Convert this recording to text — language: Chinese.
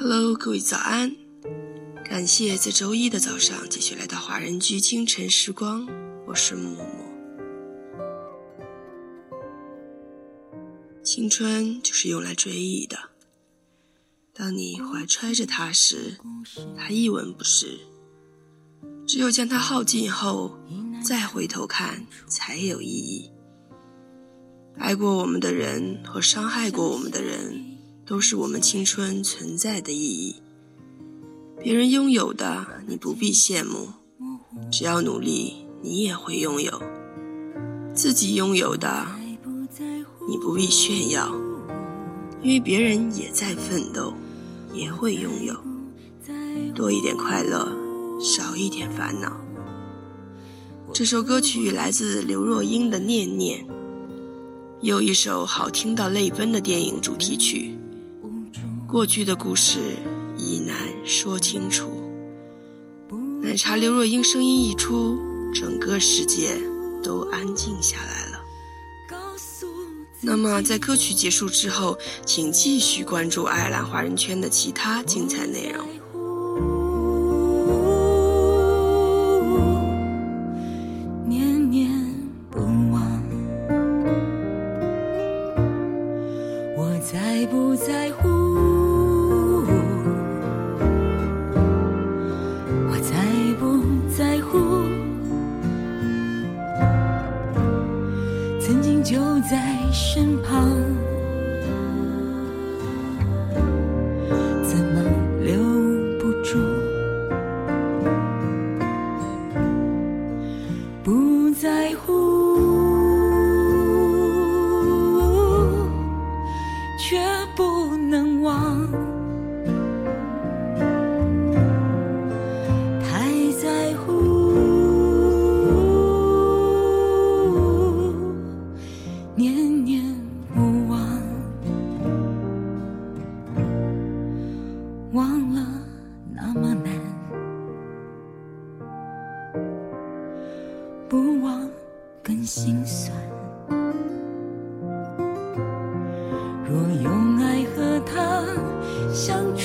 Hello，各位早安！感谢在周一的早上继续来到华人居清晨时光，我是默默。青春就是用来追忆的，当你怀揣着它时，它一文不值；只有将它耗尽后，再回头看才有意义。爱过我们的人和伤害过我们的人。都是我们青春存在的意义。别人拥有的，你不必羡慕，只要努力，你也会拥有。自己拥有的，你不必炫耀，因为别人也在奋斗，也会拥有。多一点快乐，少一点烦恼。这首歌曲来自刘若英的《念念》，又一首好听到泪奔的电影主题曲。过去的故事已难说清楚。奶茶刘若英声音一出，整个世界都安静下来了。那么，在歌曲结束之后，请继续关注爱尔兰华人圈的其他精彩内容。念念不忘，我在不在乎？就在身旁，不忘更心酸。若用爱和他相